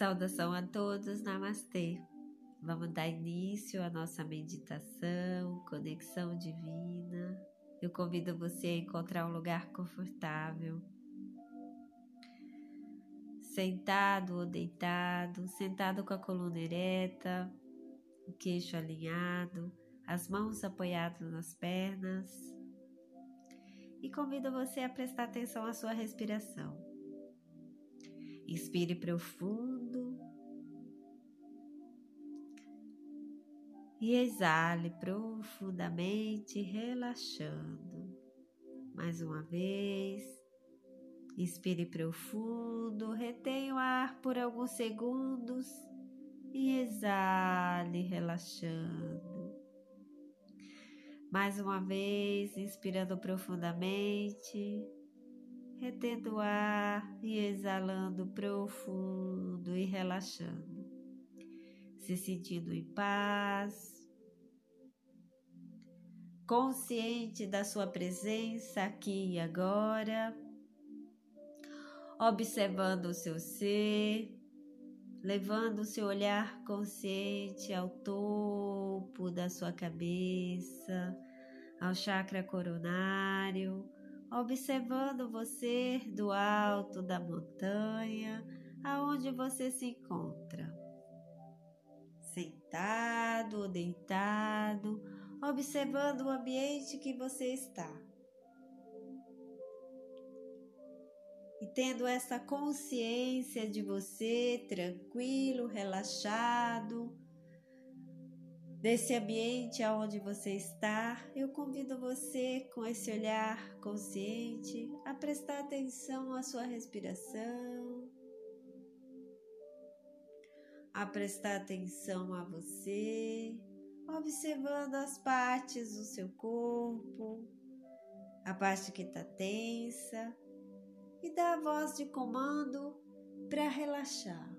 Saudação a todos, Namastê. Vamos dar início à nossa meditação, conexão divina. Eu convido você a encontrar um lugar confortável. Sentado ou deitado, sentado com a coluna ereta, o queixo alinhado, as mãos apoiadas nas pernas. E convido você a prestar atenção à sua respiração. Inspire profundo e exale profundamente, relaxando. Mais uma vez, inspire profundo, retenha o ar por alguns segundos. E exale, relaxando. Mais uma vez, inspirando profundamente, retendo o ar e exalando profundo e relaxando, se sentindo em paz, consciente da sua presença aqui e agora, observando o seu ser, levando o seu olhar consciente ao topo da sua cabeça, ao chakra coronário observando você do alto da montanha, aonde você se encontra. Sentado ou deitado, observando o ambiente que você está. E tendo essa consciência de você tranquilo, relaxado, desse ambiente aonde você está, eu convido você com esse olhar consciente a prestar atenção à sua respiração, a prestar atenção a você, observando as partes do seu corpo, a parte que está tensa e dá a voz de comando para relaxar.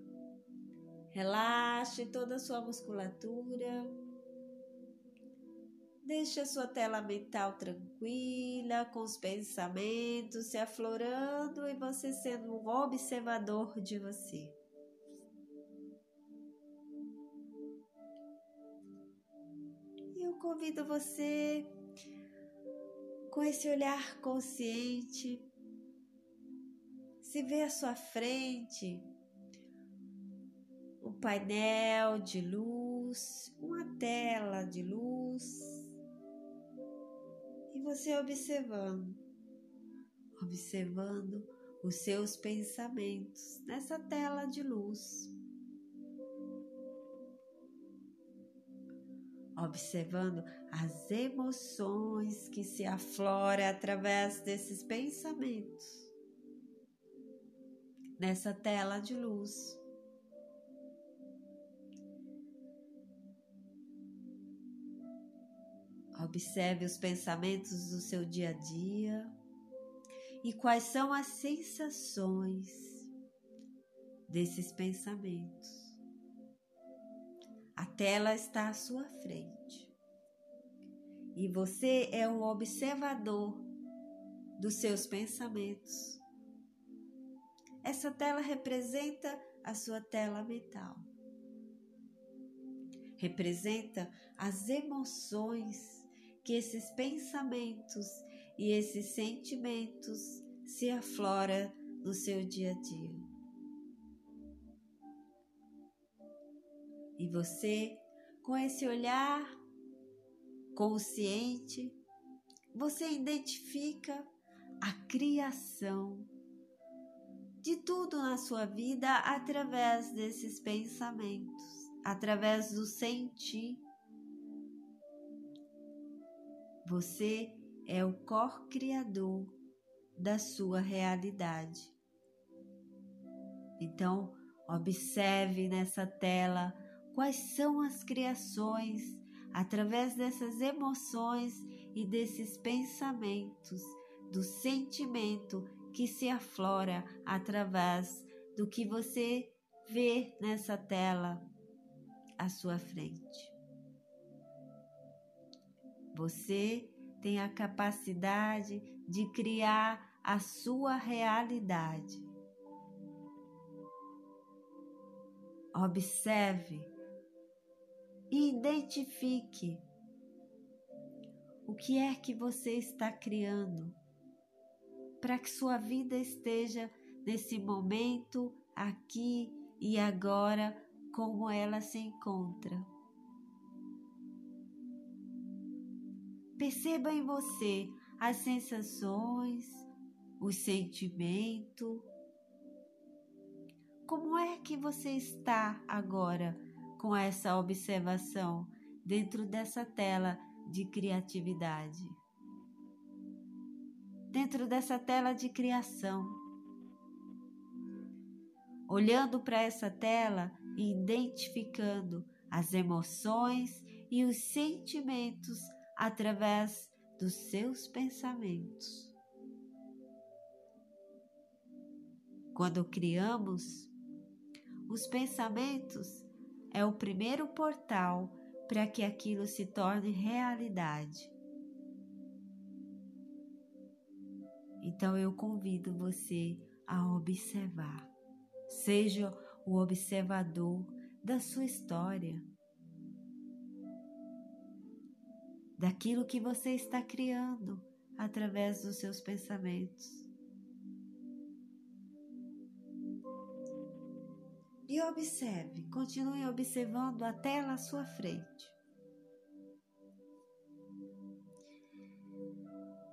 Relaxe toda a sua musculatura Deixe a sua tela mental tranquila, com os pensamentos se aflorando e você sendo um observador de você. Convido você com esse olhar consciente, se vê à sua frente um painel de luz, uma tela de luz você observando, observando os seus pensamentos nessa tela de luz. Observando as emoções que se afloram através desses pensamentos nessa tela de luz. Observe os pensamentos do seu dia a dia e quais são as sensações desses pensamentos. Tela está à sua frente e você é o observador dos seus pensamentos. Essa tela representa a sua tela mental. Representa as emoções que esses pensamentos e esses sentimentos se aflora no seu dia a dia. E você, com esse olhar consciente, você identifica a criação de tudo na sua vida através desses pensamentos, através do sentir você é o co-criador da sua realidade. Então, observe nessa tela quais são as criações através dessas emoções e desses pensamentos, do sentimento que se aflora através do que você vê nessa tela à sua frente. Você tem a capacidade de criar a sua realidade. Observe e identifique o que é que você está criando para que sua vida esteja nesse momento, aqui e agora, como ela se encontra. Perceba em você as sensações, os sentimentos. Como é que você está agora com essa observação dentro dessa tela de criatividade? Dentro dessa tela de criação. Olhando para essa tela e identificando as emoções e os sentimentos através dos seus pensamentos. Quando criamos, os pensamentos é o primeiro portal para que aquilo se torne realidade. Então eu convido você a observar. Seja o observador da sua história. daquilo que você está criando através dos seus pensamentos. E observe, continue observando a tela à sua frente.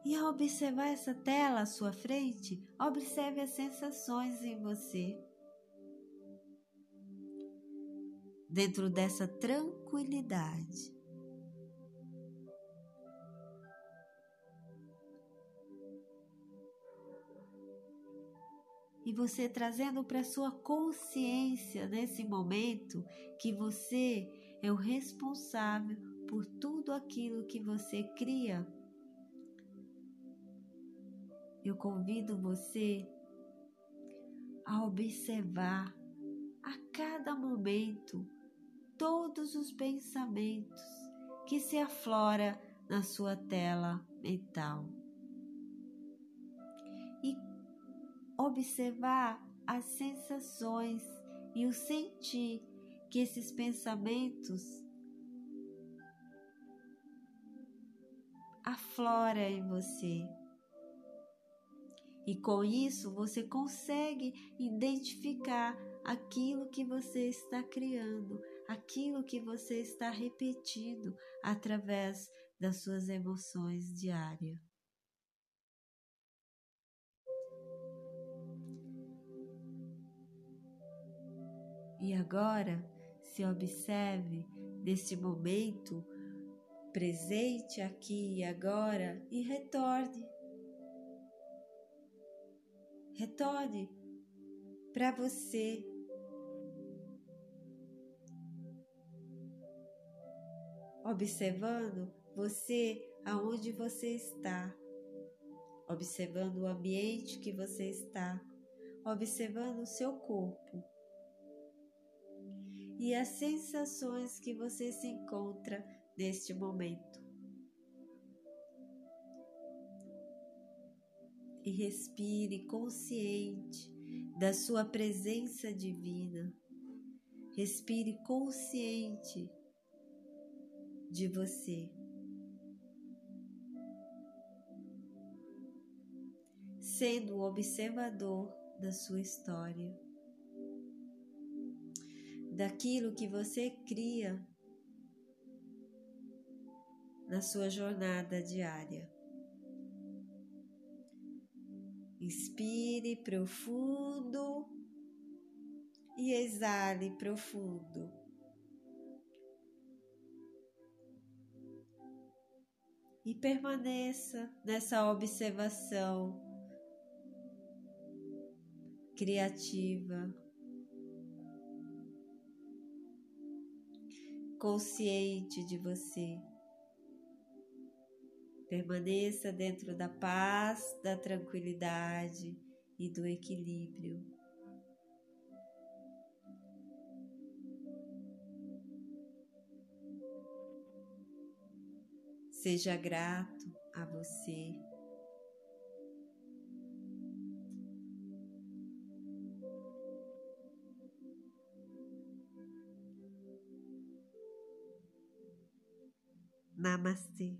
E ao observar essa tela à sua frente, observe as sensações em você. Dentro dessa tranquilidade. E você trazendo para sua consciência nesse momento que você é o responsável por tudo aquilo que você cria. Eu convido você a observar a cada momento todos os pensamentos que se aflora na sua tela mental. Observar as sensações e o sentir que esses pensamentos aflora em você. E com isso você consegue identificar aquilo que você está criando, aquilo que você está repetindo através das suas emoções diárias. E agora se observe neste momento presente aqui e agora e retorne. Retorne para você. Observando você aonde você está, observando o ambiente que você está, observando o seu corpo e as sensações que você se encontra neste momento. E respire consciente da sua presença divina. Respire consciente de você. Sendo o observador da sua história daquilo que você cria na sua jornada diária. Inspire profundo e exale profundo. E permaneça nessa observação criativa. Consciente de você. Permaneça dentro da paz, da tranquilidade e do equilíbrio. Seja grato a você. Namastê.